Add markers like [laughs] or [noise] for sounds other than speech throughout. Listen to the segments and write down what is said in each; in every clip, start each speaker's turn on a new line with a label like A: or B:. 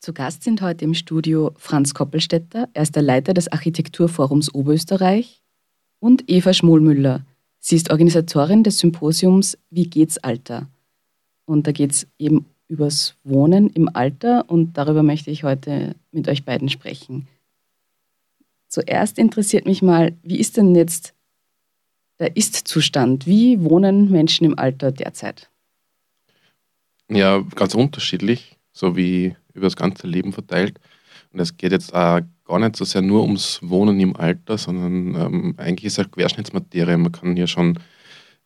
A: Zu Gast sind heute im Studio Franz Koppelstetter, er ist der Leiter des Architekturforums Oberösterreich, und Eva Schmollmüller. Sie ist Organisatorin des Symposiums Wie geht's Alter? Und da geht es eben übers Wohnen im Alter und darüber möchte ich heute mit euch beiden sprechen. Zuerst interessiert mich mal, wie ist denn jetzt der Ist-Zustand? Wie wohnen Menschen im Alter derzeit?
B: Ja, ganz unterschiedlich, so wie über das ganze Leben verteilt. Und es geht jetzt auch gar nicht so sehr nur ums Wohnen im Alter, sondern ähm, eigentlich ist es Querschnittsmaterie. Man kann ja schon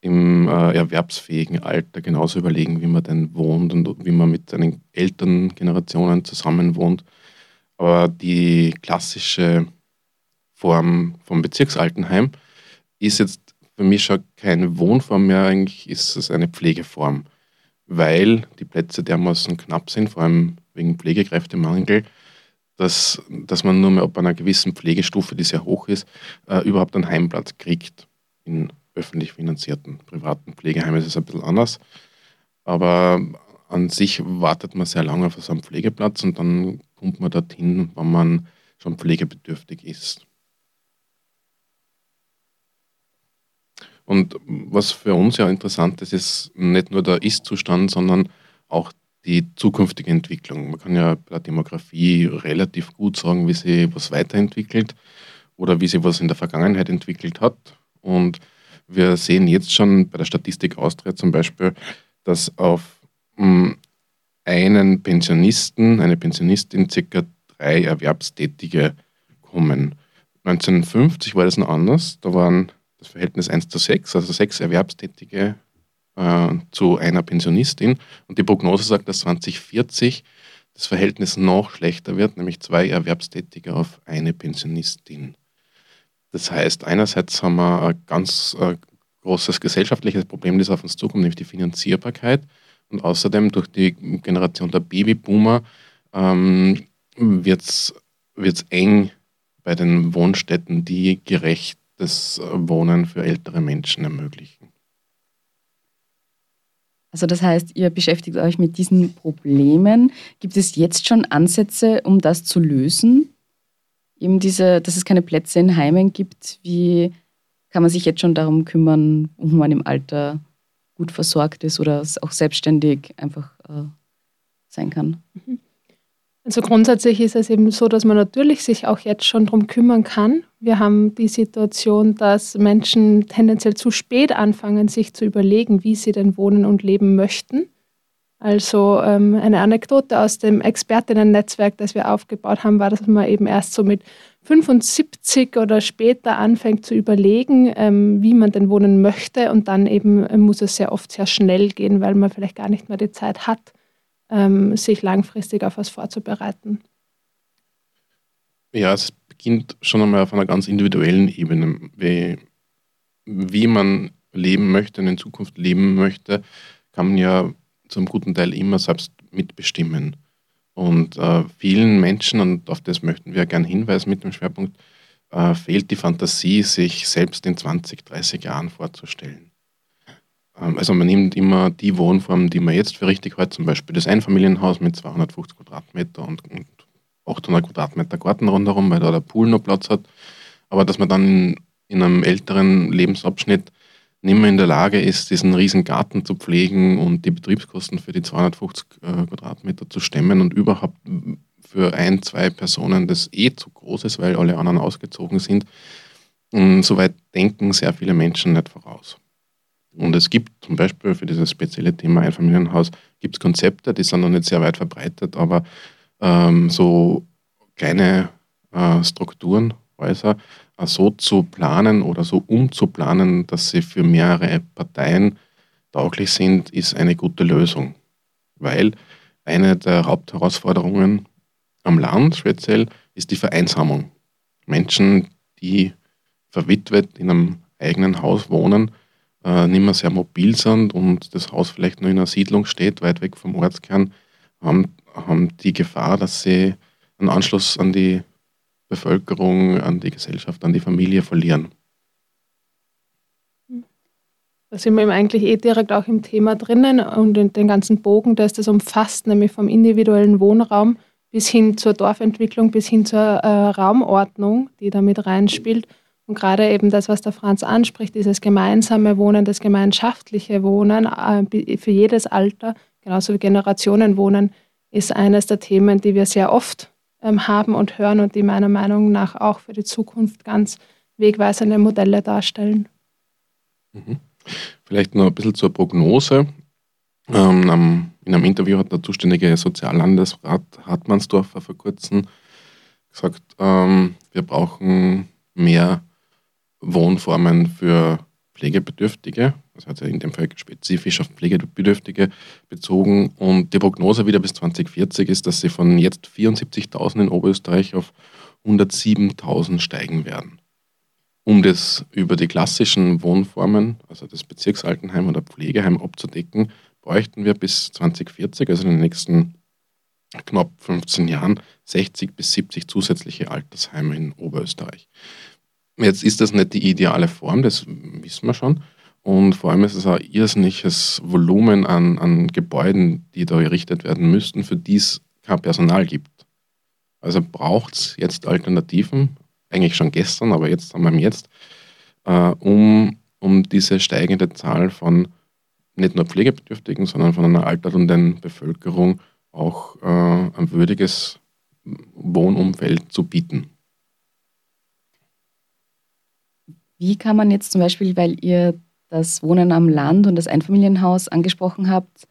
B: im äh, erwerbsfähigen Alter genauso überlegen, wie man denn wohnt und wie man mit seinen Elterngenerationen zusammen wohnt. Aber die klassische Form vom Bezirksaltenheim ist jetzt für mich schon keine Wohnform mehr, eigentlich ist es eine Pflegeform, weil die Plätze dermaßen knapp sind, vor allem wegen Pflegekräftemangel, dass, dass man nur mehr ab einer gewissen Pflegestufe, die sehr hoch ist, äh, überhaupt einen Heimplatz kriegt. In öffentlich finanzierten privaten Pflegeheimen ist es ein bisschen anders. Aber an sich wartet man sehr lange auf so einen Pflegeplatz und dann kommt man dorthin, wenn man schon pflegebedürftig ist. Und was für uns ja interessant ist, ist nicht nur der Ist-Zustand, sondern auch die zukünftige Entwicklung. Man kann ja bei der Demografie relativ gut sagen, wie sich was weiterentwickelt oder wie sich was in der Vergangenheit entwickelt hat. Und wir sehen jetzt schon bei der Statistik Austria zum Beispiel, dass auf hm, einen Pensionisten, eine Pensionistin circa drei Erwerbstätige kommen. 1950 war das noch anders. Da waren das Verhältnis 1 zu 6, also sechs Erwerbstätige äh, zu einer Pensionistin. Und die Prognose sagt, dass 2040 das Verhältnis noch schlechter wird, nämlich zwei Erwerbstätige auf eine Pensionistin. Das heißt, einerseits haben wir ein ganz äh, großes gesellschaftliches Problem, das auf uns zukommt, nämlich die Finanzierbarkeit. Und außerdem durch die Generation der Babyboomer ähm, wird es eng bei den Wohnstätten, die gerechtes Wohnen für ältere Menschen ermöglichen.
A: Also das heißt, ihr beschäftigt euch mit diesen Problemen. Gibt es jetzt schon Ansätze, um das zu lösen? Eben diese, dass es keine Plätze in Heimen gibt. Wie kann man sich jetzt schon darum kümmern, ob man im Alter gut versorgt ist oder auch selbstständig einfach äh, sein kann?
C: Mhm. Also grundsätzlich ist es eben so, dass man natürlich sich auch jetzt schon darum kümmern kann. Wir haben die Situation, dass Menschen tendenziell zu spät anfangen, sich zu überlegen, wie sie denn wohnen und leben möchten. Also ähm, eine Anekdote aus dem Expertinnen-Netzwerk, das wir aufgebaut haben, war, dass man eben erst so mit 75 oder später anfängt zu überlegen, ähm, wie man denn wohnen möchte. Und dann eben muss es sehr oft sehr schnell gehen, weil man vielleicht gar nicht mehr die Zeit hat, ähm, sich langfristig auf was vorzubereiten?
B: Ja, es beginnt schon einmal auf einer ganz individuellen Ebene. Wie, wie man leben möchte und in Zukunft leben möchte, kann man ja zum guten Teil immer selbst mitbestimmen. Und äh, vielen Menschen, und auf das möchten wir gerne hinweisen mit dem Schwerpunkt, äh, fehlt die Fantasie, sich selbst in 20, 30 Jahren vorzustellen. Ähm, also man nimmt immer die Wohnform, die man jetzt für richtig hält, zum Beispiel das Einfamilienhaus mit 250 Quadratmeter und, 800 Quadratmeter Garten rundherum, weil da der Pool noch Platz hat. Aber dass man dann in, in einem älteren Lebensabschnitt nicht mehr in der Lage ist, diesen riesen Garten zu pflegen und die Betriebskosten für die 250 äh, Quadratmeter zu stemmen und überhaupt für ein, zwei Personen das eh zu groß ist, weil alle anderen ausgezogen sind. Und soweit denken sehr viele Menschen nicht voraus. Und es gibt zum Beispiel für dieses spezielle Thema Einfamilienhaus gibt es Konzepte, die sind noch nicht sehr weit verbreitet, aber ähm, so kleine äh, Strukturen, Häuser, äh, so zu planen oder so umzuplanen, dass sie für mehrere Parteien tauglich sind, ist eine gute Lösung. Weil eine der Hauptherausforderungen am Land speziell ist die Vereinsamung. Menschen, die verwitwet in einem eigenen Haus wohnen, äh, nicht mehr sehr mobil sind und das Haus vielleicht nur in einer Siedlung steht, weit weg vom Ortskern, haben, haben die Gefahr, dass sie einen Anschluss an die Bevölkerung, an die Gesellschaft, an die Familie verlieren.
C: Da sind wir eben eigentlich eh direkt auch im Thema drinnen und den ganzen Bogen, das das umfasst, nämlich vom individuellen Wohnraum bis hin zur Dorfentwicklung, bis hin zur äh, Raumordnung, die da mit reinspielt. Und gerade eben das, was der Franz anspricht, dieses gemeinsame Wohnen, das gemeinschaftliche Wohnen äh, für jedes Alter, genauso wie Generationenwohnen, ist eines der Themen, die wir sehr oft ähm, haben und hören und die meiner Meinung nach auch für die Zukunft ganz wegweisende Modelle darstellen.
B: Mhm. Vielleicht noch ein bisschen zur Prognose. Ähm, in einem Interview hat der zuständige Soziallandesrat Hartmannsdorfer vor kurzem gesagt, ähm, wir brauchen mehr Wohnformen für Pflegebedürftige. Das hat ja in dem Fall spezifisch auf Pflegebedürftige bezogen. Und die Prognose wieder bis 2040 ist, dass sie von jetzt 74.000 in Oberösterreich auf 107.000 steigen werden. Um das über die klassischen Wohnformen, also das Bezirksaltenheim oder Pflegeheim abzudecken, bräuchten wir bis 2040, also in den nächsten knapp 15 Jahren, 60 bis 70 zusätzliche Altersheime in Oberösterreich. Jetzt ist das nicht die ideale Form, das wissen wir schon. Und vor allem ist es ein irrsinniges Volumen an, an Gebäuden, die da errichtet werden müssten, für die es kein Personal gibt. Also braucht es jetzt Alternativen, eigentlich schon gestern, aber jetzt haben wir Jetzt, äh, um, um diese steigende Zahl von nicht nur Pflegebedürftigen, sondern von einer alternden Bevölkerung auch äh, ein würdiges Wohnumfeld zu bieten.
A: Wie kann man jetzt zum Beispiel, weil ihr das Wohnen am Land und das Einfamilienhaus angesprochen habt,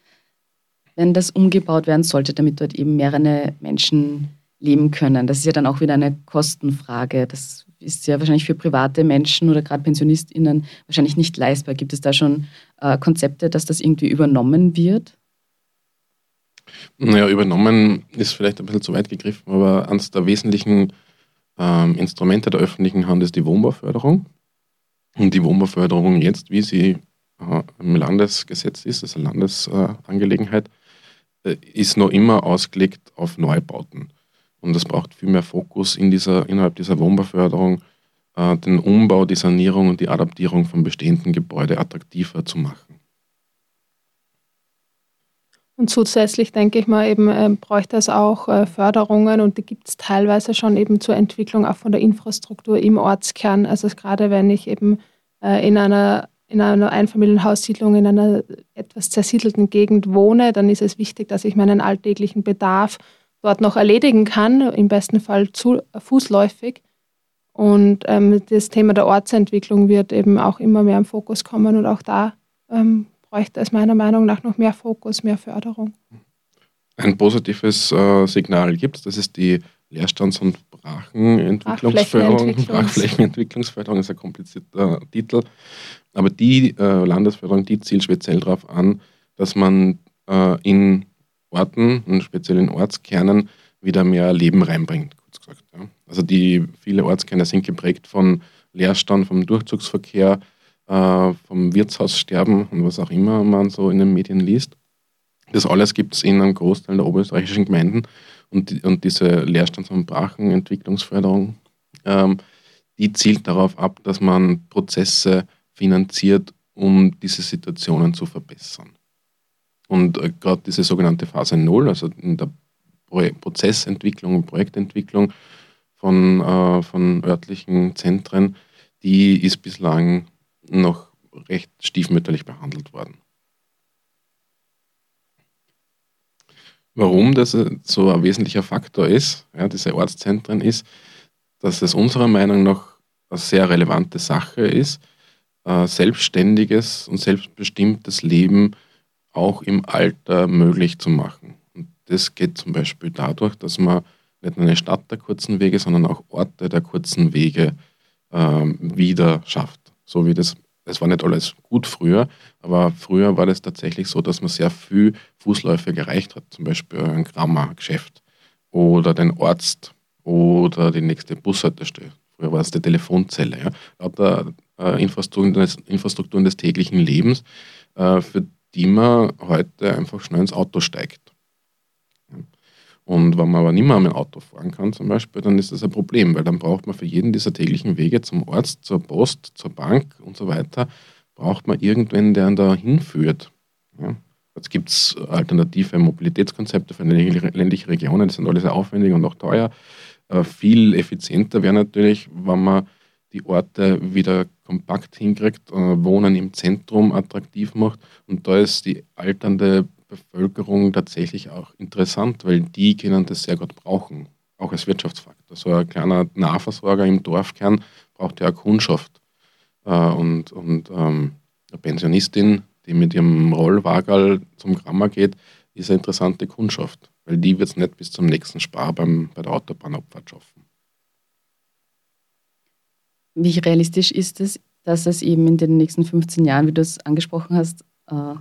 A: wenn das umgebaut werden sollte, damit dort eben mehrere Menschen leben können? Das ist ja dann auch wieder eine Kostenfrage. Das ist ja wahrscheinlich für private Menschen oder gerade PensionistInnen wahrscheinlich nicht leistbar. Gibt es da schon äh, Konzepte, dass das irgendwie übernommen wird?
B: Naja, übernommen ist vielleicht ein bisschen zu weit gegriffen, aber eines der wesentlichen ähm, Instrumente der öffentlichen Hand ist die Wohnbauförderung. Und die Wohnbauförderung jetzt, wie sie äh, im Landesgesetz ist, also Landesangelegenheit, äh, ist noch immer ausgelegt auf Neubauten. Und es braucht viel mehr Fokus in dieser, innerhalb dieser Wohnbauförderung, äh, den Umbau, die Sanierung und die Adaptierung von bestehenden Gebäuden attraktiver zu machen.
C: Und zusätzlich denke ich mal, eben äh, bräuchte es auch äh, Förderungen und die gibt es teilweise schon eben zur Entwicklung auch von der Infrastruktur im Ortskern. Also gerade wenn ich eben äh, in einer in einer Einfamilienhaussiedlung in einer etwas zersiedelten Gegend wohne, dann ist es wichtig, dass ich meinen alltäglichen Bedarf dort noch erledigen kann, im besten Fall zu, fußläufig. Und ähm, das Thema der Ortsentwicklung wird eben auch immer mehr im Fokus kommen und auch da ähm, bräuchte es meiner Meinung nach noch mehr Fokus, mehr Förderung.
B: Ein positives äh, Signal gibt es, das ist die Leerstands- und Brachenentwicklungsförderung. Brachflächenentwicklungsförderung ist ein komplizierter Titel. Aber die äh, Landesförderung, die zielt speziell darauf an, dass man äh, in Orten und speziell in Ortskernen wieder mehr Leben reinbringt, kurz gesagt. Ja. Also die viele Ortskerne sind geprägt von Leerstand, vom Durchzugsverkehr, äh, vom Wirtshaussterben und was auch immer man so in den Medien liest. Das alles gibt es in einem Großteil der oberösterreichischen Gemeinden und, die, und diese Leerstands- und Brachenentwicklungsförderung, ähm, die zielt darauf ab, dass man Prozesse finanziert, um diese Situationen zu verbessern. Und äh, gerade diese sogenannte Phase Null, also in der Pro Prozessentwicklung und Projektentwicklung von, äh, von örtlichen Zentren, die ist bislang noch recht stiefmütterlich behandelt worden. Warum das so ein wesentlicher Faktor ist, ja, diese Ortszentren, ist, dass es unserer Meinung nach eine sehr relevante Sache ist, selbstständiges und selbstbestimmtes Leben auch im Alter möglich zu machen. Und das geht zum Beispiel dadurch, dass man nicht nur eine Stadt der kurzen Wege, sondern auch Orte der kurzen Wege ähm, wieder schafft so wie das, es war nicht alles gut früher, aber früher war das tatsächlich so, dass man sehr viel Fußläufe gereicht hat, zum Beispiel ein Grammargeschäft oder den Arzt oder die nächste Bushaltestelle. Früher war es die Telefonzelle. Ja. Lauter äh, Infrastrukturen, des, täglichen Lebens, äh, für die man heute einfach schnell ins Auto steigt. Und wenn man aber nicht mehr mit dem Auto fahren kann zum Beispiel, dann ist das ein Problem, weil dann braucht man für jeden dieser täglichen Wege zum Arzt, zur Post, zur Bank und so weiter, braucht man irgendwen, der einen da hinführt. Ja? Jetzt gibt es alternative Mobilitätskonzepte für ländliche Regionen, die sind alle sehr aufwendig und auch teuer. Äh, viel effizienter wäre natürlich, wenn man die Orte wieder kompakt hinkriegt, äh, Wohnen im Zentrum attraktiv macht. Und da ist die alternde Bevölkerung tatsächlich auch interessant, weil die können das sehr gut brauchen, auch als Wirtschaftsfaktor. So ein kleiner Nahversorger im Dorfkern braucht ja auch Kundschaft. Äh, und und ähm, eine Pensionistin, die mit ihrem Rollwagerl zum Grammer geht, ist eine interessante Kundschaft, weil die wird es nicht bis zum nächsten Spar beim, bei der Autobahnabfahrt schaffen.
A: Wie realistisch ist es, dass es eben in den nächsten 15 Jahren, wie du es angesprochen hast, äh,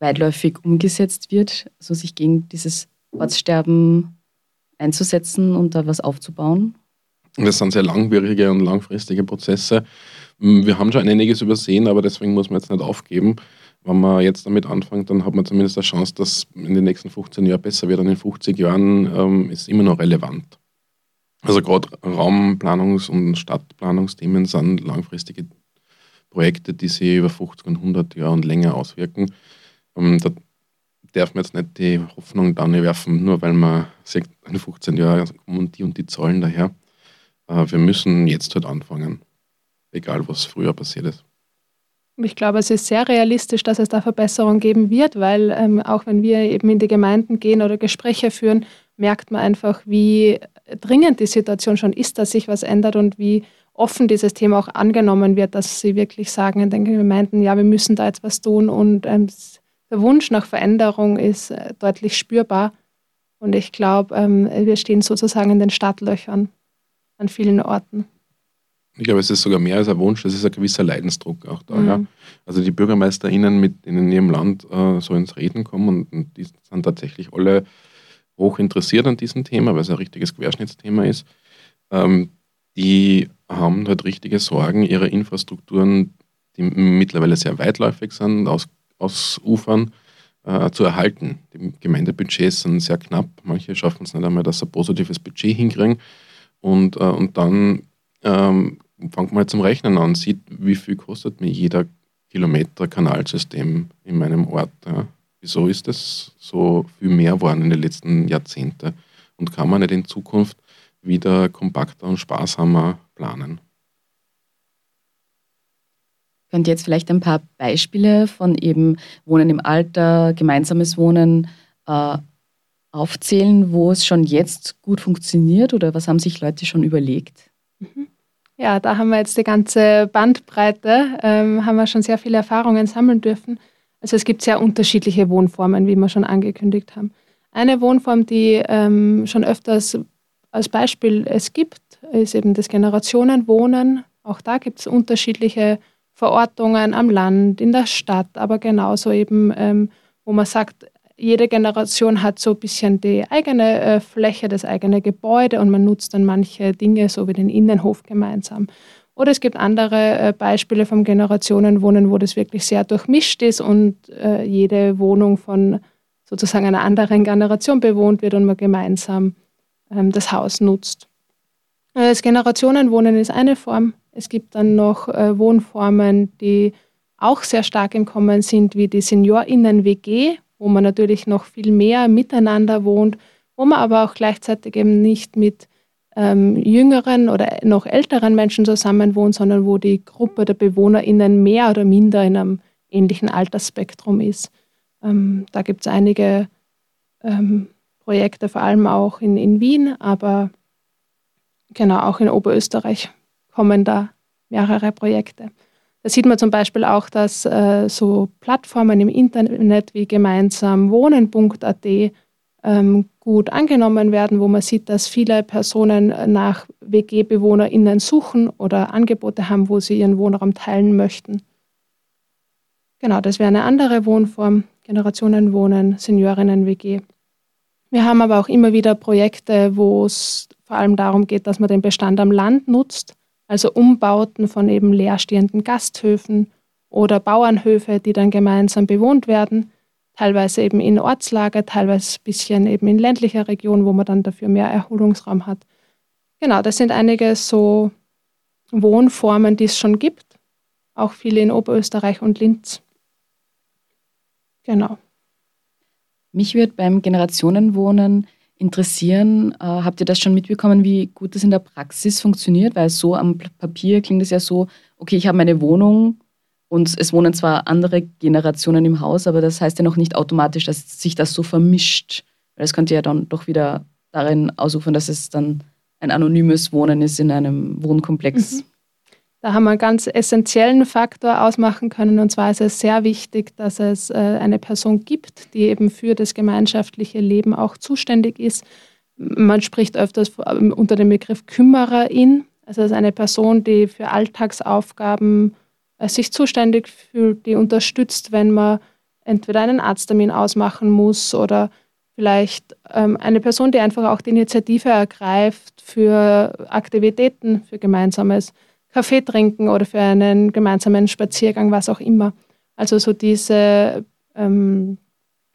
A: weitläufig umgesetzt wird, also sich gegen dieses Ortssterben einzusetzen und da was aufzubauen?
B: Das sind sehr langwierige und langfristige Prozesse. Wir haben schon einiges übersehen, aber deswegen muss man jetzt nicht aufgeben. Wenn man jetzt damit anfängt, dann hat man zumindest eine Chance, dass in den nächsten 15 Jahren besser wird. Und in 50 Jahren ähm, ist immer noch relevant. Also gerade Raumplanungs- und Stadtplanungsthemen sind langfristige Projekte, die sich über 50 und 100 Jahre und länger auswirken. Ähm, da darf man jetzt nicht die Hoffnung dann werfen, nur weil man sagt, in 15 Jahren kommen die und die Zahlen daher. Äh, wir müssen jetzt halt anfangen, egal was früher passiert ist.
C: Ich glaube, es ist sehr realistisch, dass es da Verbesserungen geben wird, weil ähm, auch wenn wir eben in die Gemeinden gehen oder Gespräche führen, merkt man einfach, wie dringend die Situation schon ist, dass sich was ändert und wie offen dieses Thema auch angenommen wird, dass sie wirklich sagen in den Gemeinden, ja, wir müssen da jetzt was tun und ähm, der Wunsch nach Veränderung ist äh, deutlich spürbar. Und ich glaube, ähm, wir stehen sozusagen in den Startlöchern an vielen Orten.
B: Ich glaube, es ist sogar mehr als ein Wunsch, es ist ein gewisser Leidensdruck auch da. Mhm. Ja. Also die BürgermeisterInnen, mit denen in ihrem Land äh, so ins Reden kommen, und, und die sind tatsächlich alle hoch interessiert an diesem Thema, weil es ein richtiges Querschnittsthema ist. Ähm, die haben halt richtige Sorgen, ihre Infrastrukturen, die mittlerweile sehr weitläufig sind, aus, ausufern, äh, zu erhalten. Die Gemeindebudgets sind sehr knapp. Manche schaffen es nicht einmal, dass sie ein positives Budget hinkriegen. Und, äh, und dann ähm, fängt man zum Rechnen an, sieht, wie viel kostet mir jeder Kilometer Kanalsystem in meinem Ort. Ja. Wieso ist das so viel mehr geworden in den letzten Jahrzehnten? Und kann man nicht in Zukunft wieder kompakter und sparsamer planen?
A: Könnt ihr jetzt vielleicht ein paar Beispiele von eben Wohnen im Alter, gemeinsames Wohnen äh, aufzählen, wo es schon jetzt gut funktioniert oder was haben sich Leute schon überlegt?
C: Mhm. Ja, da haben wir jetzt die ganze Bandbreite, ähm, haben wir schon sehr viele Erfahrungen sammeln dürfen. Also es gibt sehr unterschiedliche Wohnformen, wie wir schon angekündigt haben. Eine Wohnform, die ähm, schon öfters als Beispiel es gibt, ist eben das Generationenwohnen. Auch da gibt es unterschiedliche Verortungen am Land, in der Stadt, aber genauso eben, ähm, wo man sagt, jede Generation hat so ein bisschen die eigene äh, Fläche, das eigene Gebäude und man nutzt dann manche Dinge, so wie den Innenhof gemeinsam. Oder es gibt andere äh, Beispiele vom Generationenwohnen, wo das wirklich sehr durchmischt ist und äh, jede Wohnung von sozusagen einer anderen Generation bewohnt wird und man gemeinsam ähm, das Haus nutzt. Äh, das Generationenwohnen ist eine Form. Es gibt dann noch äh, Wohnformen, die auch sehr stark im Kommen sind, wie die SeniorInnen-WG, wo man natürlich noch viel mehr miteinander wohnt, wo man aber auch gleichzeitig eben nicht mit ähm, jüngeren oder noch älteren Menschen zusammen wohnt, sondern wo die Gruppe der BewohnerInnen mehr oder minder in einem ähnlichen Altersspektrum ist. Ähm, da gibt es einige ähm, Projekte, vor allem auch in, in Wien, aber genau auch in Oberösterreich kommen da mehrere Projekte. Da sieht man zum Beispiel auch, dass äh, so Plattformen im Internet wie gemeinsam wohnen.at ähm, gut angenommen werden, wo man sieht, dass viele Personen nach WG-BewohnerInnen suchen oder Angebote haben, wo sie ihren Wohnraum teilen möchten. Genau, das wäre eine andere Wohnform, Generationenwohnen, Seniorinnen-WG. Wir haben aber auch immer wieder Projekte, wo es vor allem darum geht, dass man den Bestand am Land nutzt, also Umbauten von eben leerstehenden Gasthöfen oder Bauernhöfe, die dann gemeinsam bewohnt werden teilweise eben in Ortslage, teilweise ein bisschen eben in ländlicher Region, wo man dann dafür mehr Erholungsraum hat. Genau, das sind einige so Wohnformen, die es schon gibt, auch viele in Oberösterreich und Linz. Genau.
A: Mich würde beim Generationenwohnen interessieren, äh, habt ihr das schon mitbekommen, wie gut das in der Praxis funktioniert? Weil so am Papier klingt es ja so, okay, ich habe meine Wohnung und es wohnen zwar andere Generationen im Haus, aber das heißt ja noch nicht automatisch, dass sich das so vermischt. Weil das könnte ja dann doch wieder darin ausufern, dass es dann ein anonymes Wohnen ist in einem Wohnkomplex. Mhm.
C: Da haben wir einen ganz essentiellen Faktor ausmachen können. Und zwar ist es sehr wichtig, dass es äh, eine Person gibt, die eben für das gemeinschaftliche Leben auch zuständig ist. Man spricht öfters ähm, unter dem Begriff Kümmererin. Also es ist eine Person, die für Alltagsaufgaben äh, sich zuständig fühlt, die unterstützt, wenn man entweder einen Arzttermin ausmachen muss oder vielleicht ähm, eine Person, die einfach auch die Initiative ergreift für Aktivitäten, für gemeinsames Kaffee trinken oder für einen gemeinsamen Spaziergang, was auch immer. Also so diese ähm,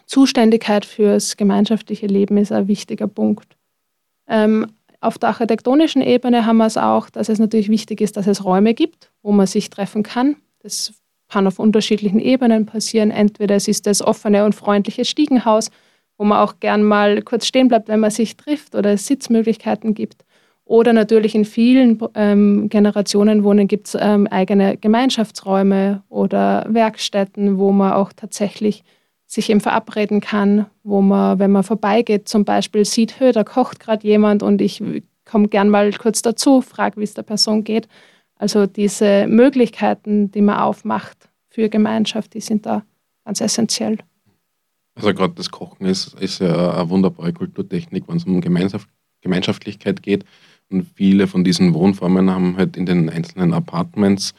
C: Zuständigkeit fürs gemeinschaftliche Leben ist ein wichtiger Punkt. Ähm, auf der architektonischen Ebene haben wir es auch, dass es natürlich wichtig ist, dass es Räume gibt, wo man sich treffen kann. Das kann auf unterschiedlichen Ebenen passieren. Entweder es ist das offene und freundliche Stiegenhaus, wo man auch gern mal kurz stehen bleibt, wenn man sich trifft oder es Sitzmöglichkeiten gibt. Oder natürlich in vielen ähm, Generationenwohnen gibt es ähm, eigene Gemeinschaftsräume oder Werkstätten, wo man auch tatsächlich sich eben verabreden kann, wo man, wenn man vorbeigeht, zum Beispiel sieht, da kocht gerade jemand und ich komme gern mal kurz dazu, frage, wie es der Person geht. Also diese Möglichkeiten, die man aufmacht für Gemeinschaft, die sind da ganz essentiell.
B: Also gerade das Kochen ist, ist ja eine wunderbare Kulturtechnik, wenn es um Gemeinschaftlichkeit geht. Und viele von diesen Wohnformen haben halt in den einzelnen Apartments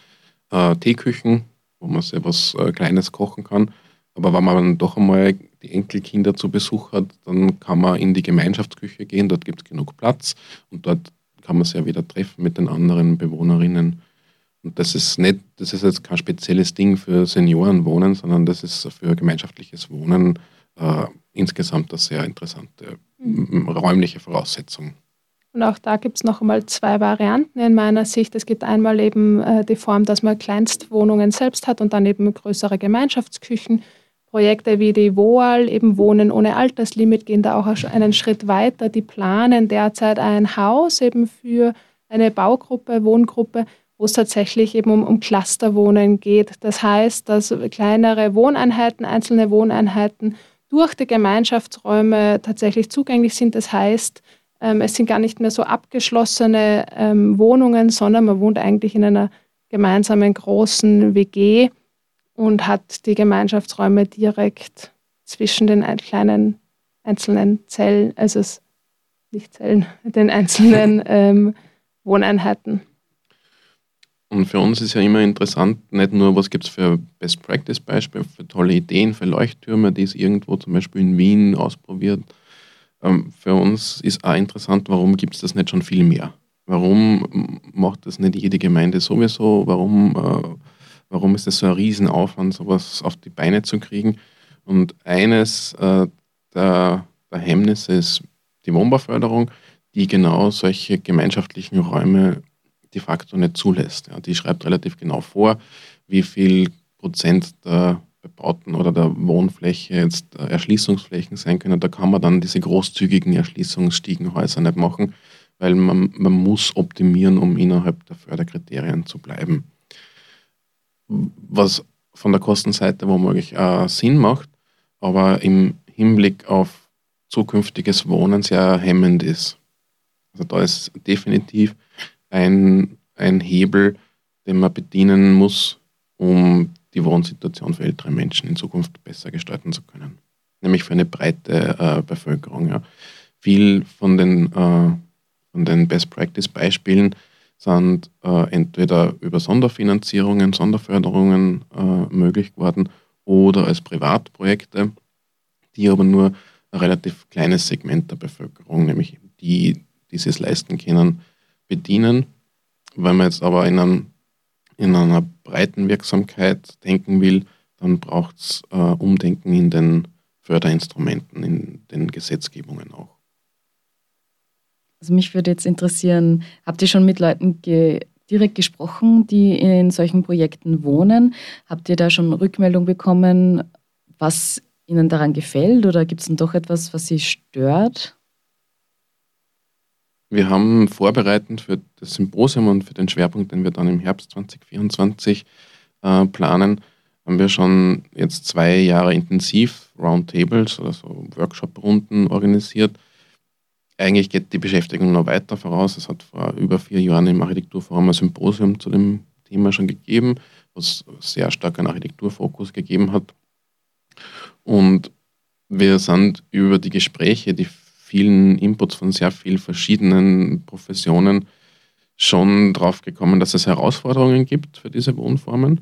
B: äh, Teeküchen, wo man sehr was äh, Kleines kochen kann. Aber wenn man dann doch einmal die Enkelkinder zu Besuch hat, dann kann man in die Gemeinschaftsküche gehen, dort gibt es genug Platz und dort kann man sich ja wieder treffen mit den anderen Bewohnerinnen. Und das ist nicht, das ist jetzt kein spezielles Ding für Seniorenwohnen, sondern das ist für gemeinschaftliches Wohnen äh, insgesamt eine sehr interessante mhm. räumliche Voraussetzung.
C: Und auch da gibt es noch einmal zwei Varianten in meiner Sicht. Es gibt einmal eben äh, die Form, dass man Kleinstwohnungen selbst hat und dann eben größere Gemeinschaftsküchen. Projekte wie die WOAL, eben Wohnen ohne Alterslimit, gehen da auch einen Schritt weiter. Die planen derzeit ein Haus eben für eine Baugruppe, Wohngruppe, wo es tatsächlich eben um, um Clusterwohnen geht. Das heißt, dass kleinere Wohneinheiten, einzelne Wohneinheiten durch die Gemeinschaftsräume tatsächlich zugänglich sind. Das heißt, ähm, es sind gar nicht mehr so abgeschlossene ähm, Wohnungen, sondern man wohnt eigentlich in einer gemeinsamen großen WG und hat die Gemeinschaftsräume direkt zwischen den kleinen einzelnen Zellen, also nicht Zellen, [laughs] den einzelnen [laughs] ähm, Wohneinheiten.
B: Und für uns ist ja immer interessant, nicht nur, was gibt es für Best-Practice-Beispiele, für tolle Ideen, für Leuchttürme, die es irgendwo zum Beispiel in Wien ausprobiert, ähm, für uns ist auch interessant, warum gibt es das nicht schon viel mehr? Warum macht das nicht jede Gemeinde sowieso? Warum, äh, warum ist das so ein Riesenaufwand, sowas auf die Beine zu kriegen? Und eines äh, der, der Hemmnisse ist die Wohnbauförderung, die genau solche gemeinschaftlichen Räume de facto nicht zulässt. Ja, die schreibt relativ genau vor, wie viel Prozent der bebauten oder der Wohnfläche jetzt äh, Erschließungsflächen sein können. Da kann man dann diese großzügigen Erschließungsstiegenhäuser nicht machen, weil man, man muss optimieren, um innerhalb der Förderkriterien zu bleiben. Was von der Kostenseite womöglich auch Sinn macht, aber im Hinblick auf zukünftiges Wohnen sehr hemmend ist. Also da ist definitiv ein, ein Hebel, den man bedienen muss, um die Wohnsituation für ältere Menschen in Zukunft besser gestalten zu können. Nämlich für eine breite äh, Bevölkerung. Ja. Viel von den, äh, von den Best-Practice-Beispielen sind äh, entweder über Sonderfinanzierungen, Sonderförderungen äh, möglich geworden oder als Privatprojekte, die aber nur ein relativ kleines Segment der Bevölkerung, nämlich die, die es leisten können, bedienen. Wenn man jetzt aber in einem in einer breiten Wirksamkeit denken will, dann braucht es äh, Umdenken in den Förderinstrumenten, in den Gesetzgebungen auch.
A: Also mich würde jetzt interessieren, habt ihr schon mit Leuten ge direkt gesprochen, die in solchen Projekten wohnen? Habt ihr da schon Rückmeldung bekommen, was Ihnen daran gefällt oder gibt es denn doch etwas, was Sie stört?
B: Wir haben vorbereitend für das Symposium und für den Schwerpunkt, den wir dann im Herbst 2024 äh, planen, haben wir schon jetzt zwei Jahre intensiv Roundtables oder so Workshop-Runden organisiert. Eigentlich geht die Beschäftigung noch weiter voraus. Es hat vor über vier Jahren im Architekturforum ein Symposium zu dem Thema schon gegeben, was sehr stark einen Architekturfokus gegeben hat. Und wir sind über die Gespräche, die vielen Inputs von sehr vielen verschiedenen Professionen schon drauf gekommen, dass es Herausforderungen gibt für diese Wohnformen,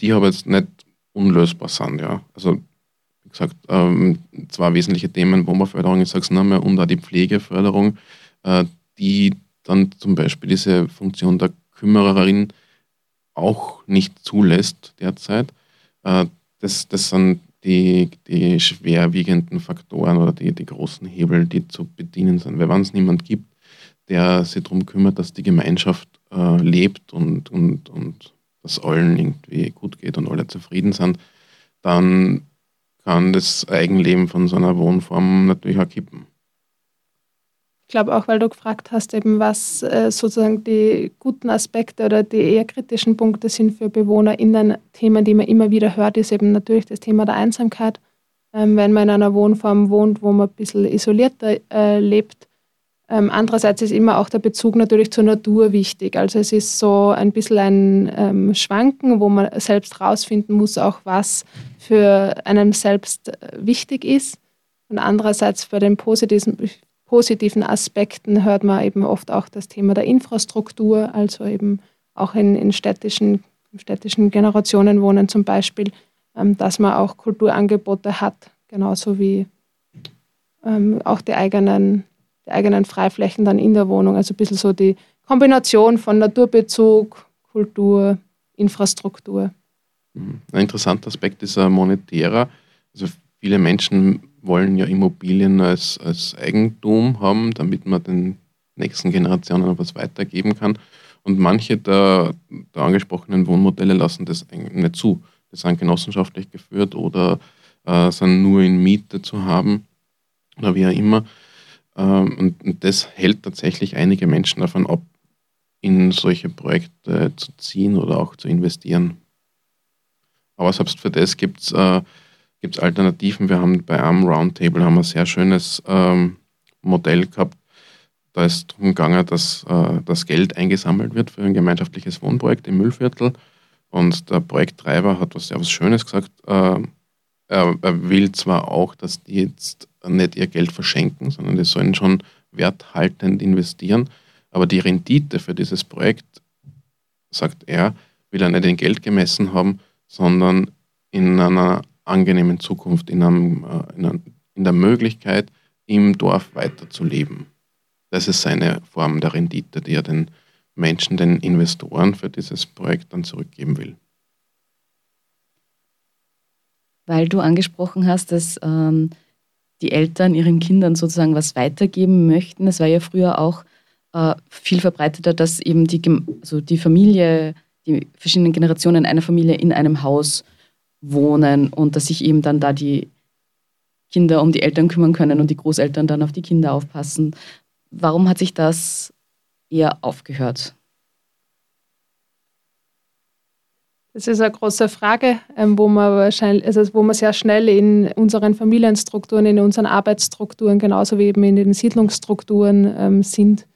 B: die aber jetzt nicht unlösbar sind. Ja. Also wie gesagt, ähm, zwei wesentliche Themen, Wohnbauförderung, ich sage es nochmal, und auch die Pflegeförderung, äh, die dann zum Beispiel diese Funktion der Kümmererin auch nicht zulässt derzeit. Äh, das, das sind die, die schwerwiegenden Faktoren oder die, die großen Hebel, die zu bedienen sind. Weil wenn es niemand gibt, der sich darum kümmert, dass die Gemeinschaft äh, lebt und, und, und dass allen irgendwie gut geht und alle zufrieden sind, dann kann das Eigenleben von so einer Wohnform natürlich auch kippen.
C: Ich glaube auch, weil du gefragt hast, eben was äh, sozusagen die guten Aspekte oder die eher kritischen Punkte sind für BewohnerInnen. Themen, die man immer wieder hört, ist eben natürlich das Thema der Einsamkeit. Ähm, wenn man in einer Wohnform wohnt, wo man ein bisschen isolierter äh, lebt. Ähm, andererseits ist immer auch der Bezug natürlich zur Natur wichtig. Also es ist so ein bisschen ein ähm, Schwanken, wo man selbst rausfinden muss, auch was für einen selbst äh, wichtig ist. Und andererseits bei den positiven, positiven Aspekten hört man eben oft auch das Thema der Infrastruktur, also eben auch in, in städtischen, städtischen Generationenwohnen zum Beispiel, ähm, dass man auch Kulturangebote hat, genauso wie ähm, auch die eigenen, die eigenen Freiflächen dann in der Wohnung. Also ein bisschen so die Kombination von Naturbezug, Kultur, Infrastruktur.
B: Mhm. Ein interessanter Aspekt ist ein monetärer. Also viele Menschen wollen ja Immobilien als, als Eigentum haben, damit man den nächsten Generationen noch was weitergeben kann. Und manche der, der angesprochenen Wohnmodelle lassen das nicht zu. Die sind genossenschaftlich geführt oder äh, sind nur in Miete zu haben oder wie auch immer. Ähm, und, und das hält tatsächlich einige Menschen davon ab, in solche Projekte zu ziehen oder auch zu investieren. Aber selbst für das gibt es äh, gibt es Alternativen. Wir haben bei Arm Roundtable haben ein sehr schönes ähm, Modell gehabt. Da ist darum gegangen, dass äh, das Geld eingesammelt wird für ein gemeinschaftliches Wohnprojekt im Müllviertel. Und der Projekttreiber hat was sehr was Schönes gesagt. Äh, er, er, will zwar auch, dass die jetzt nicht ihr Geld verschenken, sondern die sollen schon werthaltend investieren. Aber die Rendite für dieses Projekt, sagt er, will er nicht in Geld gemessen haben, sondern in einer angenehmen Zukunft, in, einem, äh, in, einer, in der Möglichkeit, im Dorf weiterzuleben. Das ist seine Form der Rendite, die er den Menschen, den Investoren für dieses Projekt dann zurückgeben will.
A: Weil du angesprochen hast, dass ähm, die Eltern ihren Kindern sozusagen was weitergeben möchten. Es war ja früher auch äh, viel verbreiteter, dass eben die, also die Familie, die verschiedenen Generationen einer Familie in einem Haus wohnen und dass sich eben dann da die Kinder um die Eltern kümmern können und die Großeltern dann auf die Kinder aufpassen. Warum hat sich das eher aufgehört?
C: Das ist eine große Frage, ähm, wo man wahrscheinlich, also wo man sehr schnell in unseren Familienstrukturen, in unseren Arbeitsstrukturen, genauso wie eben in den Siedlungsstrukturen ähm, sind.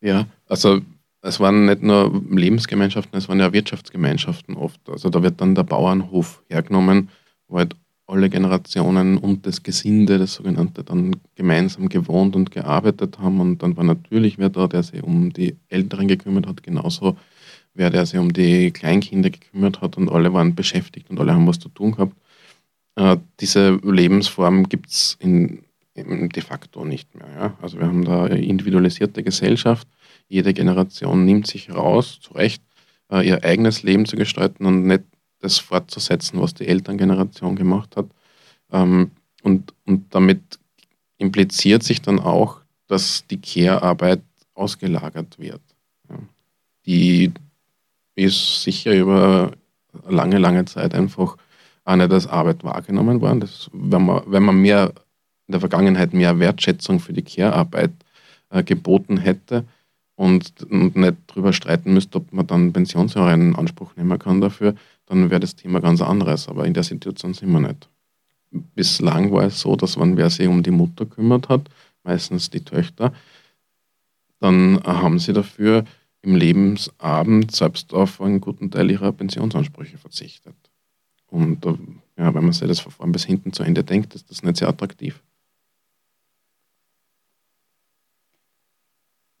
B: Ja, also es waren nicht nur Lebensgemeinschaften, es waren ja Wirtschaftsgemeinschaften oft. Also da wird dann der Bauernhof hergenommen, wo halt alle Generationen und das Gesinde, das sogenannte, dann gemeinsam gewohnt und gearbeitet haben. Und dann war natürlich wer da, der sich um die Älteren gekümmert hat, genauso wer, der sich um die Kleinkinder gekümmert hat und alle waren beschäftigt und alle haben was zu tun gehabt. Äh, diese Lebensform gibt es de facto nicht mehr. Ja? Also wir haben da eine individualisierte Gesellschaft jede Generation nimmt sich raus, zu Recht, äh, ihr eigenes Leben zu gestalten und nicht das fortzusetzen, was die Elterngeneration gemacht hat. Ähm, und, und damit impliziert sich dann auch, dass die Care-Arbeit ausgelagert wird. Die ist sicher über lange, lange Zeit einfach auch nicht als Arbeit wahrgenommen worden. Das, wenn, man, wenn man mehr in der Vergangenheit mehr Wertschätzung für die Care-Arbeit äh, geboten hätte und, nicht darüber streiten müsste, ob man dann Pensionsjahre in Anspruch nehmen kann dafür, dann wäre das Thema ganz anderes. Aber in der Situation sind wir nicht. Bislang war es so, dass wenn wer sich um die Mutter kümmert hat, meistens die Töchter, dann haben sie dafür im Lebensabend selbst auf einen guten Teil ihrer Pensionsansprüche verzichtet. Und ja, wenn man sich das vorn bis hinten zu Ende denkt, ist das nicht sehr attraktiv.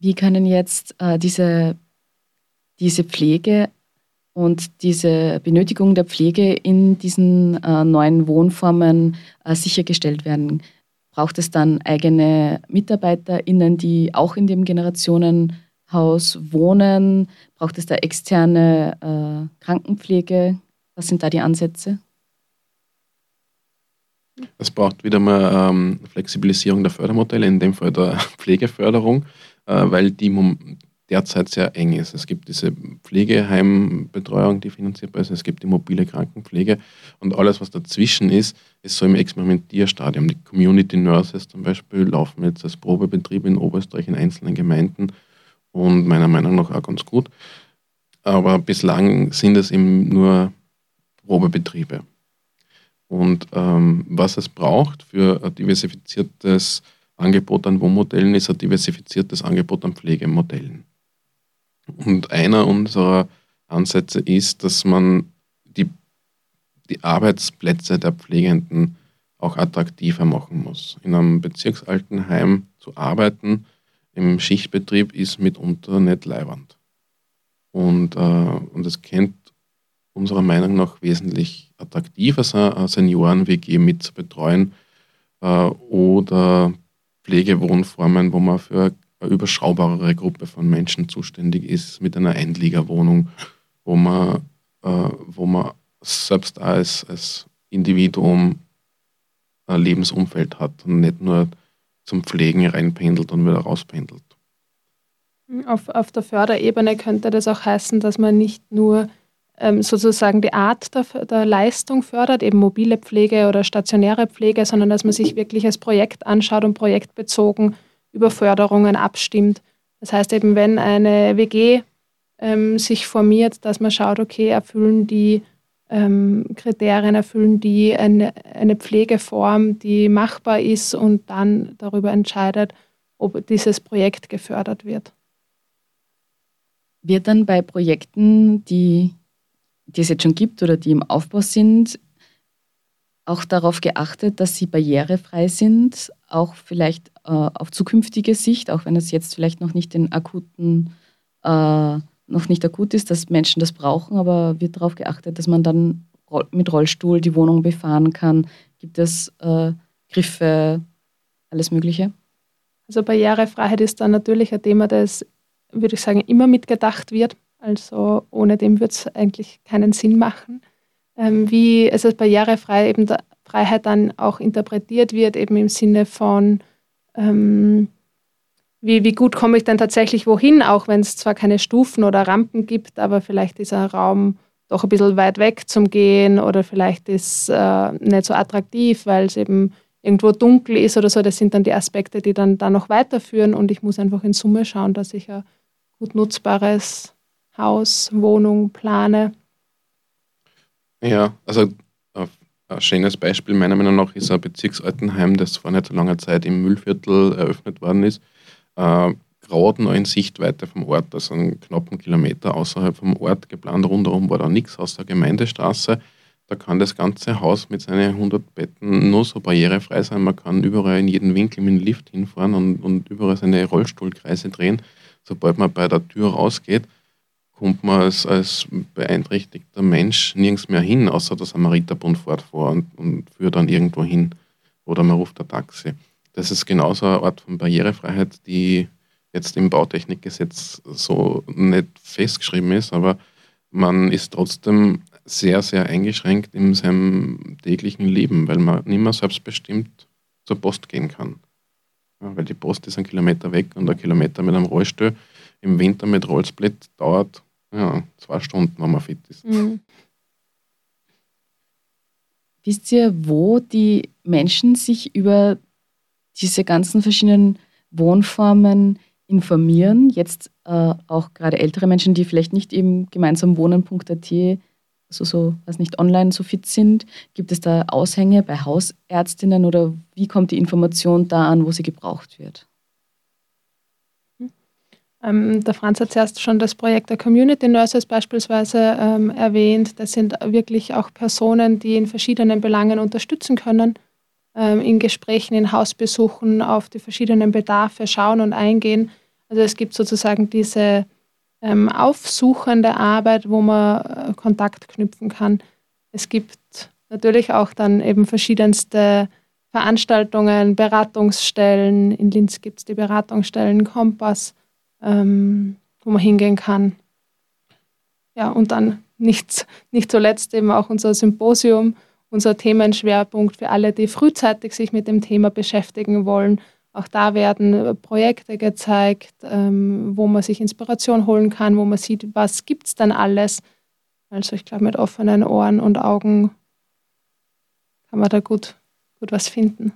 A: Wie können jetzt äh, diese, diese Pflege und diese Benötigung der Pflege in diesen äh, neuen Wohnformen äh, sichergestellt werden? Braucht es dann eigene MitarbeiterInnen, die auch in dem Generationenhaus wohnen? Braucht es da externe äh, Krankenpflege? Was sind da die Ansätze?
B: Es braucht wieder mal ähm, Flexibilisierung der Fördermodelle, in dem Fall der [laughs] Pflegeförderung, weil die derzeit sehr eng ist. Es gibt diese Pflegeheimbetreuung, die finanzierbar ist, es gibt die mobile Krankenpflege und alles, was dazwischen ist, ist so im Experimentierstadium. Die Community Nurses zum Beispiel laufen jetzt als Probebetrieb in Oberösterreich in einzelnen Gemeinden und meiner Meinung nach auch ganz gut. Aber bislang sind es eben nur Probebetriebe. Und ähm, was es braucht für ein diversifiziertes Angebot an Wohnmodellen, ist ein diversifiziertes Angebot an Pflegemodellen. Und einer unserer Ansätze ist, dass man die, die Arbeitsplätze der Pflegenden auch attraktiver machen muss. In einem Bezirksaltenheim zu arbeiten im Schichtbetrieb ist mitunter nicht leiwand. Und, äh, und es kennt unserer Meinung nach wesentlich attraktiver sein, Senioren-WG mit zu betreuen äh, oder Pflegewohnformen, wo man für eine überschaubarere Gruppe von Menschen zuständig ist, mit einer Einliegerwohnung, wo man, äh, wo man selbst als, als Individuum ein Lebensumfeld hat und nicht nur zum Pflegen reinpendelt und wieder rauspendelt.
C: Auf, auf der Förderebene könnte das auch heißen, dass man nicht nur sozusagen die Art der, der, Leistung fördert, eben mobile Pflege oder stationäre Pflege, sondern dass man sich wirklich als Projekt anschaut und projektbezogen über Förderungen abstimmt. Das heißt eben, wenn eine WG ähm, sich formiert, dass man schaut, okay, erfüllen die ähm, Kriterien, erfüllen die eine, eine Pflegeform, die machbar ist und dann darüber entscheidet, ob dieses Projekt gefördert wird.
A: Wird dann bei Projekten, die, die es jetzt schon gibt oder die im Aufbau sind, auch darauf geachtet, dass sie barrierefrei sind, auch vielleicht äh, auf zukünftige Sicht, auch wenn es jetzt vielleicht noch nicht den akuten, äh, noch nicht akut ist, dass Menschen das brauchen, aber wird darauf geachtet, dass man dann mit Rollstuhl die Wohnung befahren kann. Gibt es äh, Griffe, alles Mögliche?
C: Also Barrierefreiheit ist dann natürlich ein Thema, das, würde ich sagen, immer mitgedacht wird. Also ohne dem wird es eigentlich keinen Sinn machen ähm, wie es als barrierefrei eben der Freiheit dann auch interpretiert wird, eben im Sinne von, ähm, wie, wie gut komme ich dann tatsächlich wohin, auch wenn es zwar keine Stufen oder Rampen gibt, aber vielleicht ist ein Raum doch ein bisschen weit weg zum Gehen oder vielleicht ist äh, nicht so attraktiv, weil es eben irgendwo dunkel ist oder so. Das sind dann die Aspekte, die dann da noch weiterführen und ich muss einfach in Summe schauen, dass ich ein gut nutzbares Haus, Wohnung plane
B: ja, also ein schönes Beispiel meiner Meinung nach ist ein Bezirksaltenheim, das vor nicht so langer Zeit im Müllviertel eröffnet worden ist. Äh, gerade noch in Sichtweite vom Ort, also einen knappen Kilometer außerhalb vom Ort geplant. Rundherum war da nichts außer Gemeindestraße. Da kann das ganze Haus mit seinen 100 Betten nur so barrierefrei sein. Man kann überall in jeden Winkel mit dem Lift hinfahren und, und überall seine Rollstuhlkreise drehen. Sobald man bei der Tür rausgeht, kommt man als, als beeinträchtigter Mensch nirgends mehr hin, außer der Samariterbund fährt vor und, und führt dann irgendwo hin. Oder man ruft ein Taxi. Das ist genauso eine Art von Barrierefreiheit, die jetzt im Bautechnikgesetz so nicht festgeschrieben ist, aber man ist trotzdem sehr, sehr eingeschränkt in seinem täglichen Leben, weil man nicht mehr selbstbestimmt zur Post gehen kann. Ja, weil die Post ist ein Kilometer weg und ein Kilometer mit einem Rollstuhl im Winter mit Rollsplit dauert ja, zwei Stunden, wenn man fit ist. Mhm.
A: wisst ihr, wo die Menschen sich über diese ganzen verschiedenen Wohnformen informieren? Jetzt äh, auch gerade ältere Menschen, die vielleicht nicht eben gemeinsam wohnen.at, also so, was nicht online so fit sind. Gibt es da Aushänge bei Hausärztinnen oder wie kommt die Information da an, wo sie gebraucht wird?
C: Ähm, der Franz hat zuerst schon das Projekt der Community Nurses beispielsweise ähm, erwähnt. Das sind wirklich auch Personen, die in verschiedenen Belangen unterstützen können, ähm, in Gesprächen, in Hausbesuchen auf die verschiedenen Bedarfe schauen und eingehen. Also es gibt sozusagen diese ähm, aufsuchende Arbeit, wo man äh, Kontakt knüpfen kann. Es gibt natürlich auch dann eben verschiedenste Veranstaltungen, Beratungsstellen. In Linz gibt es die Beratungsstellen Kompass ähm, wo man hingehen kann. Ja, und dann nicht, nicht zuletzt eben auch unser Symposium, unser Themenschwerpunkt für alle, die frühzeitig sich mit dem Thema beschäftigen wollen. Auch da werden Projekte gezeigt, ähm, wo man sich Inspiration holen kann, wo man sieht, was gibt es dann alles. Also ich glaube, mit offenen Ohren und Augen kann man da gut, gut was finden.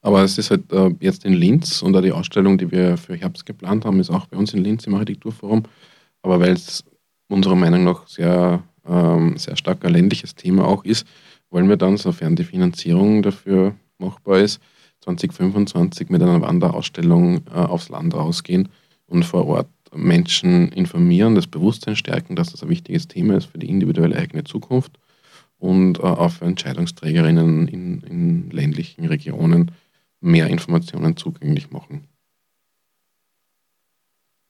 B: Aber es ist halt äh, jetzt in Linz und auch die Ausstellung, die wir für Herbst geplant haben, ist auch bei uns in Linz im Architekturforum. Aber weil es unserer Meinung nach sehr, ähm, sehr stark ein ländliches Thema auch ist, wollen wir dann, sofern die Finanzierung dafür machbar ist, 2025 mit einer Wanderausstellung äh, aufs Land rausgehen und vor Ort Menschen informieren, das Bewusstsein stärken, dass das ein wichtiges Thema ist für die individuelle eigene Zukunft und äh, auch für Entscheidungsträgerinnen in, in ländlichen Regionen mehr Informationen zugänglich machen.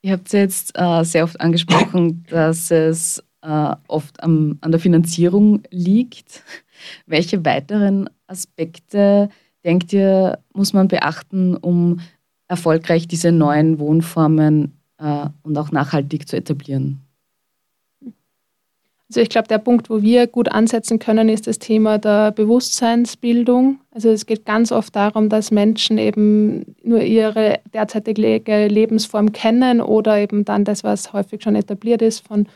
A: Ihr habt jetzt äh, sehr oft angesprochen, dass es äh, oft am, an der Finanzierung liegt. Welche weiteren Aspekte, denkt ihr, muss man beachten, um erfolgreich diese neuen Wohnformen äh, und auch nachhaltig zu etablieren?
C: Also ich glaube, der Punkt, wo wir gut ansetzen können, ist das Thema der Bewusstseinsbildung. Also es geht ganz oft darum, dass Menschen eben nur ihre derzeitige Lebensform kennen oder eben dann das, was häufig schon etabliert ist, von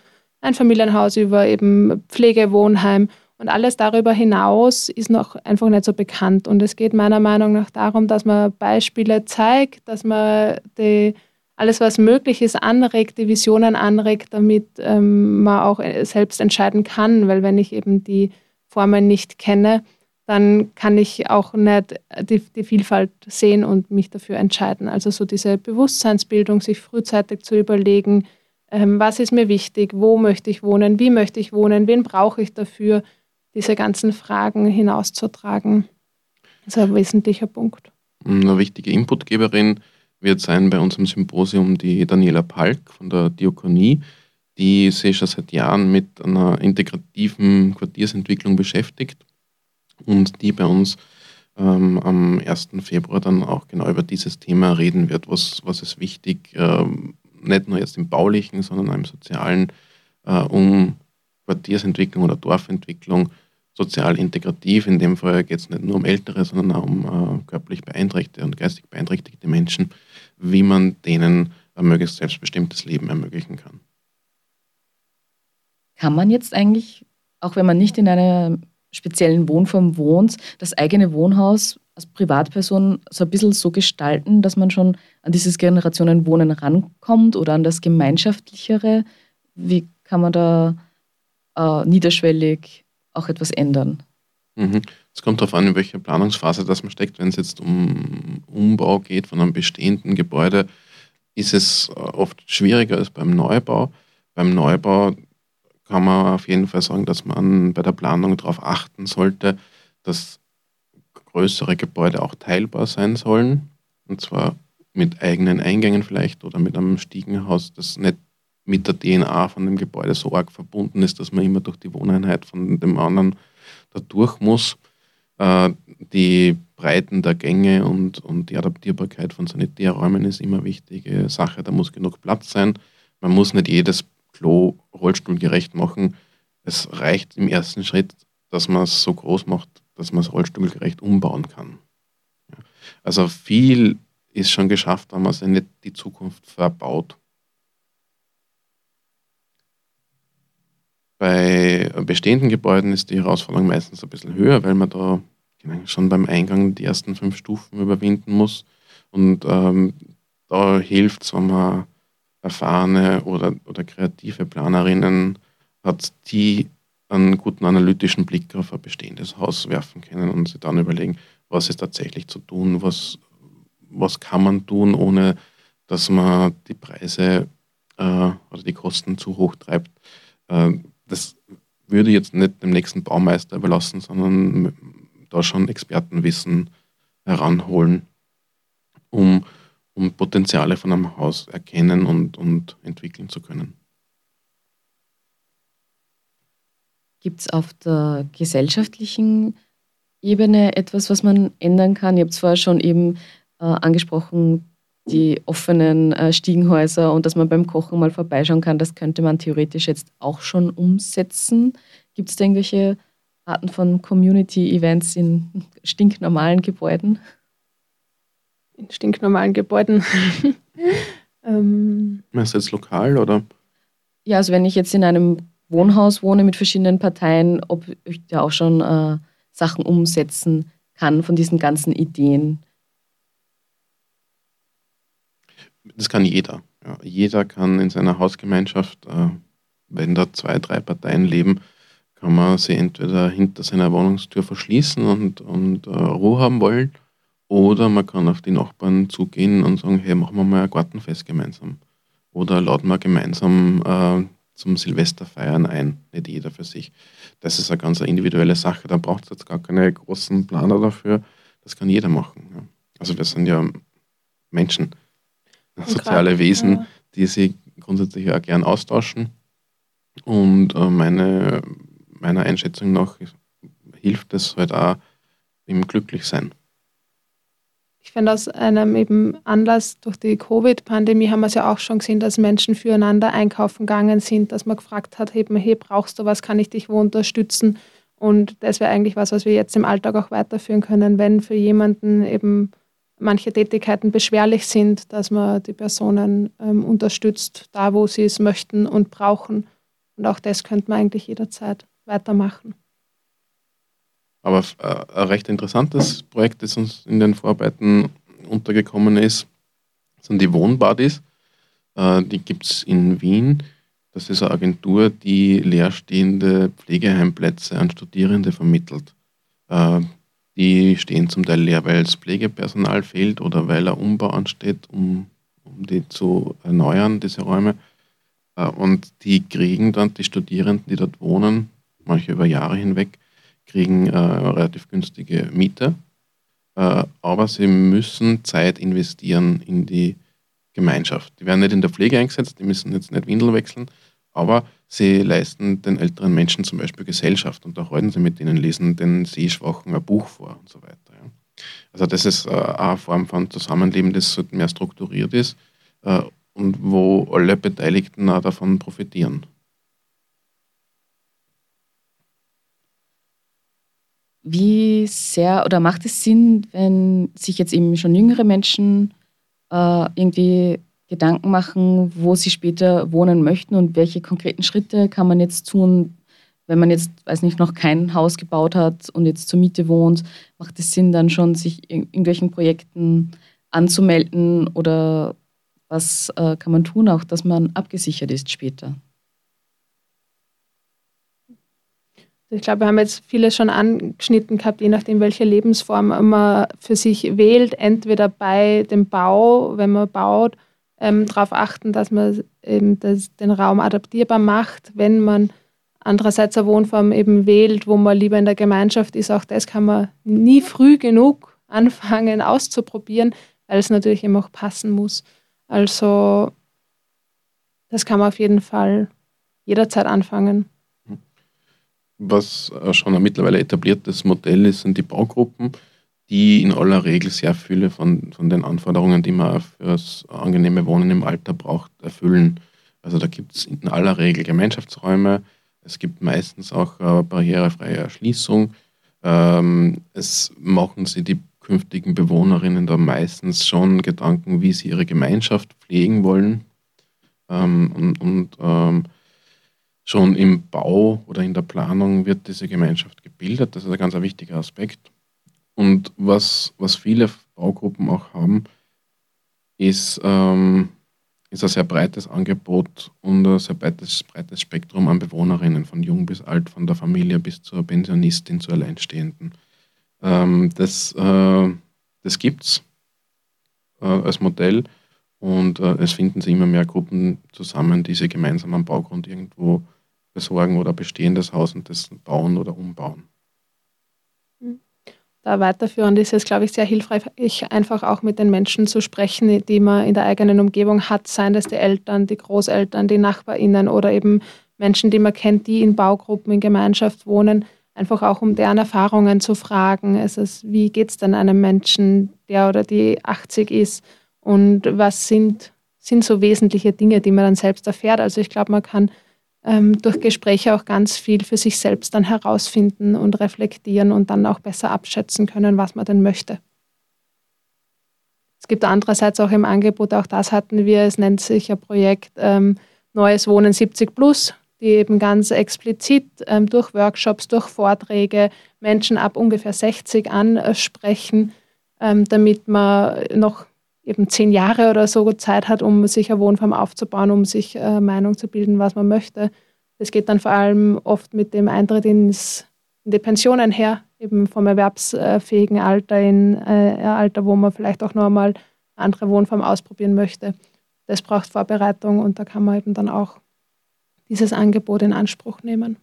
C: Einfamilienhaus über eben Pflegewohnheim. Und alles darüber hinaus ist noch einfach nicht so bekannt. Und es geht meiner Meinung nach darum, dass man Beispiele zeigt, dass man die alles, was möglich ist, anregt, die Visionen anregt, damit ähm, man auch äh, selbst entscheiden kann. Weil wenn ich eben die Formen nicht kenne, dann kann ich auch nicht die, die, Vielfalt sehen und mich dafür entscheiden. Also so diese Bewusstseinsbildung, sich frühzeitig zu überlegen, ähm, was ist mir wichtig, wo möchte ich wohnen, wie möchte ich wohnen, wen brauche ich dafür, diese ganzen Fragen hinauszutragen. Das ist ein wesentlicher Punkt.
B: Eine wichtige Inputgeberin wird sein bei unserem Symposium die Daniela Palk von der Diakonie, die sich schon seit Jahren mit einer integrativen Quartiersentwicklung beschäftigt und die bei uns ähm, am 1. Februar dann auch genau über dieses Thema reden wird. Was, was ist wichtig, ähm, nicht nur jetzt im baulichen, sondern auch im sozialen, äh, um Quartiersentwicklung oder Dorfentwicklung sozial integrativ. In dem Fall geht es nicht nur um ältere, sondern auch um äh, körperlich beeinträchtigte und geistig beeinträchtigte Menschen, wie man denen ein möglichst selbstbestimmtes Leben ermöglichen kann.
A: Kann man jetzt eigentlich, auch wenn man nicht in einer speziellen Wohnform wohnt, das eigene Wohnhaus als Privatperson so ein bisschen so gestalten, dass man schon an dieses Generationenwohnen rankommt oder an das Gemeinschaftlichere? Wie kann man da äh, niederschwellig auch etwas ändern?
B: Mhm. Es kommt darauf an, in welcher Planungsphase das man steckt. Wenn es jetzt um Umbau geht von einem bestehenden Gebäude, ist es äh, oft schwieriger als beim Neubau. Beim Neubau kann man auf jeden Fall sagen, dass man bei der Planung darauf achten sollte, dass größere Gebäude auch teilbar sein sollen. Und zwar mit eigenen Eingängen vielleicht oder mit einem Stiegenhaus, das nicht mit der DNA von dem Gebäude so arg verbunden ist, dass man immer durch die Wohneinheit von dem anderen da durch muss. Äh, die Breiten der Gänge und, und die Adaptierbarkeit von Sanitärräumen ist immer wichtige Sache. Da muss genug Platz sein. Man muss nicht jedes Klo rollstuhlgerecht machen. Es reicht im ersten Schritt, dass man es so groß macht, dass man es rollstuhlgerecht umbauen kann. Also viel ist schon geschafft, wenn man es nicht die Zukunft verbaut. Bei bestehenden Gebäuden ist die Herausforderung meistens ein bisschen höher, weil man da schon beim Eingang die ersten fünf Stufen überwinden muss. Und ähm, da hilft es, wenn man erfahrene oder, oder kreative Planerinnen hat, die einen guten analytischen Blick auf ein bestehendes Haus werfen können und sich dann überlegen, was ist tatsächlich zu tun, was, was kann man tun, ohne dass man die Preise äh, oder die Kosten zu hoch treibt. Äh, das würde ich jetzt nicht dem nächsten Baumeister überlassen, sondern da schon Expertenwissen heranholen, um, um Potenziale von einem Haus erkennen und, und entwickeln zu können.
A: Gibt es auf der gesellschaftlichen Ebene etwas, was man ändern kann? Ihr habt zwar schon eben äh, angesprochen, die offenen äh, Stiegenhäuser und dass man beim Kochen mal vorbeischauen kann, das könnte man theoretisch jetzt auch schon umsetzen. Gibt es da irgendwelche Arten von Community-Events in stinknormalen Gebäuden?
C: In stinknormalen Gebäuden. [laughs]
B: ähm. Meinst du jetzt lokal oder?
A: Ja, also wenn ich jetzt in einem Wohnhaus wohne mit verschiedenen Parteien, ob ich da auch schon äh, Sachen umsetzen kann von diesen ganzen Ideen.
B: Das kann jeder. Ja, jeder kann in seiner Hausgemeinschaft, äh, wenn da zwei, drei Parteien leben, kann man sie entweder hinter seiner Wohnungstür verschließen und, und uh, Ruhe haben wollen, oder man kann auf die Nachbarn zugehen und sagen, hey, machen wir mal ein Gartenfest gemeinsam. Oder laden wir gemeinsam uh, zum Silvesterfeiern ein, nicht jeder für sich. Das ist eine ganz individuelle Sache, da braucht es jetzt gar keine großen Planer dafür, das kann jeder machen. Ja. Also wir sind ja Menschen, soziale Wesen, ja. die sich grundsätzlich auch gern austauschen. Und uh, meine meiner Einschätzung nach hilft es halt auch im Glücklichsein.
C: Ich finde, aus einem eben Anlass durch die Covid-Pandemie haben wir es ja auch schon gesehen, dass Menschen füreinander einkaufen gegangen sind, dass man gefragt hat, eben, hey, brauchst du was, kann ich dich wo unterstützen? Und das wäre eigentlich was, was wir jetzt im Alltag auch weiterführen können, wenn für jemanden eben manche Tätigkeiten beschwerlich sind, dass man die Personen ähm, unterstützt, da wo sie es möchten und brauchen. Und auch das könnte man eigentlich jederzeit weitermachen.
B: Aber äh, ein recht interessantes Projekt, das uns in den Vorarbeiten untergekommen ist, sind die Wohnbuddies. Äh, die gibt es in Wien. Das ist eine Agentur, die leerstehende Pflegeheimplätze an Studierende vermittelt. Äh, die stehen zum Teil leer, weil das Pflegepersonal fehlt oder weil ein Umbau ansteht, um, um die zu erneuern, diese Räume. Und die kriegen dann die Studierenden, die dort wohnen, manche über Jahre hinweg, kriegen äh, relativ günstige Miete. Äh, aber sie müssen Zeit investieren in die Gemeinschaft. Die werden nicht in der Pflege eingesetzt, die müssen jetzt nicht Windel wechseln, aber sie leisten den älteren Menschen zum Beispiel Gesellschaft, und unterhalten sie mit ihnen, lesen den Sehschwachen ein Buch vor und so weiter. Ja. Also das ist äh, eine Form von Zusammenleben, das mehr strukturiert ist äh, und wo alle Beteiligten auch davon profitieren.
A: Wie sehr oder macht es Sinn, wenn sich jetzt eben schon jüngere Menschen äh, irgendwie Gedanken machen, wo sie später wohnen möchten und welche konkreten Schritte kann man jetzt tun, wenn man jetzt, weiß nicht, noch kein Haus gebaut hat und jetzt zur Miete wohnt, macht es Sinn, dann schon sich in irgendwelchen Projekten anzumelden oder was äh, kann man tun, auch dass man abgesichert ist später?
C: Ich glaube, wir haben jetzt vieles schon angeschnitten gehabt, je nachdem, welche Lebensform man für sich wählt. Entweder bei dem Bau, wenn man baut, ähm, darauf achten, dass man eben das, den Raum adaptierbar macht. Wenn man andererseits eine Wohnform eben wählt, wo man lieber in der Gemeinschaft ist, auch das kann man nie früh genug anfangen auszuprobieren, weil es natürlich eben auch passen muss. Also das kann man auf jeden Fall jederzeit anfangen.
B: Was schon ein mittlerweile etabliertes Modell ist, sind die Baugruppen, die in aller Regel sehr viele von, von den Anforderungen, die man für das angenehme Wohnen im Alter braucht, erfüllen. Also da gibt es in aller Regel Gemeinschaftsräume, es gibt meistens auch äh, barrierefreie Erschließung. Ähm, es machen sich die künftigen Bewohnerinnen da meistens schon Gedanken, wie sie ihre Gemeinschaft pflegen wollen. Ähm, und, und ähm, schon im Bau oder in der Planung wird diese Gemeinschaft gebildet. Das ist ein ganz wichtiger Aspekt. Und was, was viele Baugruppen auch haben, ist, ähm, ist ein sehr breites Angebot und ein sehr breites, breites Spektrum an Bewohnerinnen, von jung bis alt, von der Familie bis zur Pensionistin, zur Alleinstehenden. Ähm, das äh, das gibt es äh, als Modell und äh, es finden sich immer mehr Gruppen zusammen, die sich gemeinsam am Baugrund irgendwo besorgen oder bestehendes Haus und das bauen oder umbauen.
C: Da weiterführend ist es, glaube ich, sehr hilfreich, einfach auch mit den Menschen zu sprechen, die man in der eigenen Umgebung hat, seien das die Eltern, die Großeltern, die NachbarInnen oder eben Menschen, die man kennt, die in Baugruppen, in Gemeinschaft wohnen, einfach auch um deren Erfahrungen zu fragen. Es ist, wie geht es denn einem Menschen, der oder die 80 ist und was sind, sind so wesentliche Dinge, die man dann selbst erfährt. Also ich glaube, man kann ähm, durch Gespräche auch ganz viel für sich selbst dann herausfinden und reflektieren und dann auch besser abschätzen können, was man denn möchte. Es gibt andererseits auch im Angebot, auch das hatten wir, es nennt sich ein Projekt ähm, Neues Wohnen 70 Plus, die eben ganz explizit ähm, durch Workshops, durch Vorträge Menschen ab ungefähr 60 ansprechen, ähm, damit man noch eben zehn Jahre oder so Zeit hat, um sich eine Wohnform aufzubauen, um sich äh, Meinung zu bilden, was man möchte. Das geht dann vor allem oft mit dem Eintritt ins, in die Pension einher, eben vom erwerbsfähigen Alter in äh, Alter, wo man vielleicht auch noch einmal eine andere Wohnform ausprobieren möchte. Das braucht Vorbereitung und da kann man eben dann auch dieses Angebot in Anspruch nehmen.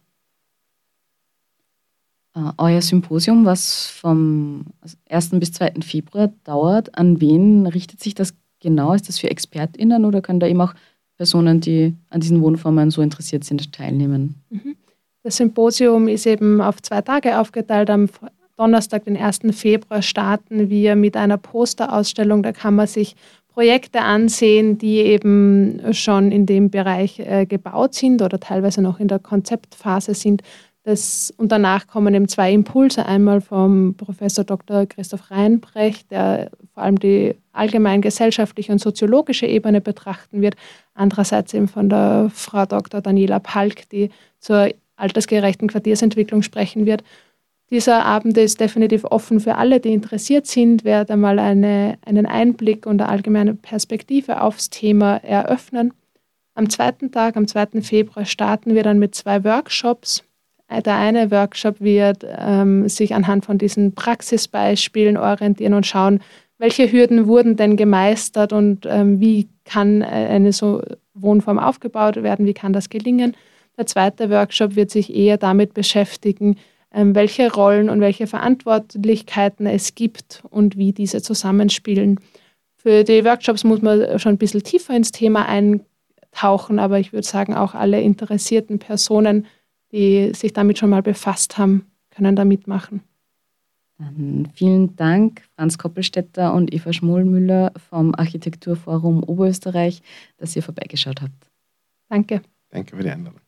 A: Uh, euer Symposium, was vom 1. bis 2. Februar dauert, an wen richtet sich das genau? Ist das für ExpertInnen oder können da eben auch Personen, die an diesen Wohnformen so interessiert sind, teilnehmen?
C: Mhm. Das Symposium ist eben auf zwei Tage aufgeteilt. Am Donnerstag, den 1. Februar, starten wir mit einer Posterausstellung. Da kann man sich Projekte ansehen, die eben schon in dem Bereich äh, gebaut sind oder teilweise noch in der Konzeptphase sind. Das, und danach kommen eben zwei Impulse. Einmal vom Professor Dr. Christoph Reinbrecht, der vor allem die allgemein gesellschaftliche und soziologische Ebene betrachten wird. Andererseits eben von der Frau Dr. Daniela Palk, die zur altersgerechten Quartiersentwicklung sprechen wird. Dieser Abend ist definitiv offen für alle, die interessiert sind, werde einmal eine, einen Einblick und eine allgemeine Perspektive aufs Thema eröffnen. Am zweiten Tag, am 2. Februar, starten wir dann mit zwei Workshops der eine Workshop wird ähm, sich anhand von diesen Praxisbeispielen orientieren und schauen, welche Hürden wurden denn gemeistert und ähm, wie kann eine so Wohnform aufgebaut werden, wie kann das gelingen. Der zweite Workshop wird sich eher damit beschäftigen, ähm, welche Rollen und welche Verantwortlichkeiten es gibt und wie diese zusammenspielen. Für die Workshops muss man schon ein bisschen tiefer ins Thema eintauchen, aber ich würde sagen, auch alle interessierten Personen die sich damit schon mal befasst haben, können da mitmachen.
A: Dann vielen Dank, Franz Koppelstetter und Eva Schmollmüller vom Architekturforum Oberösterreich, dass ihr vorbeigeschaut habt.
C: Danke.
B: Danke für die Einladung.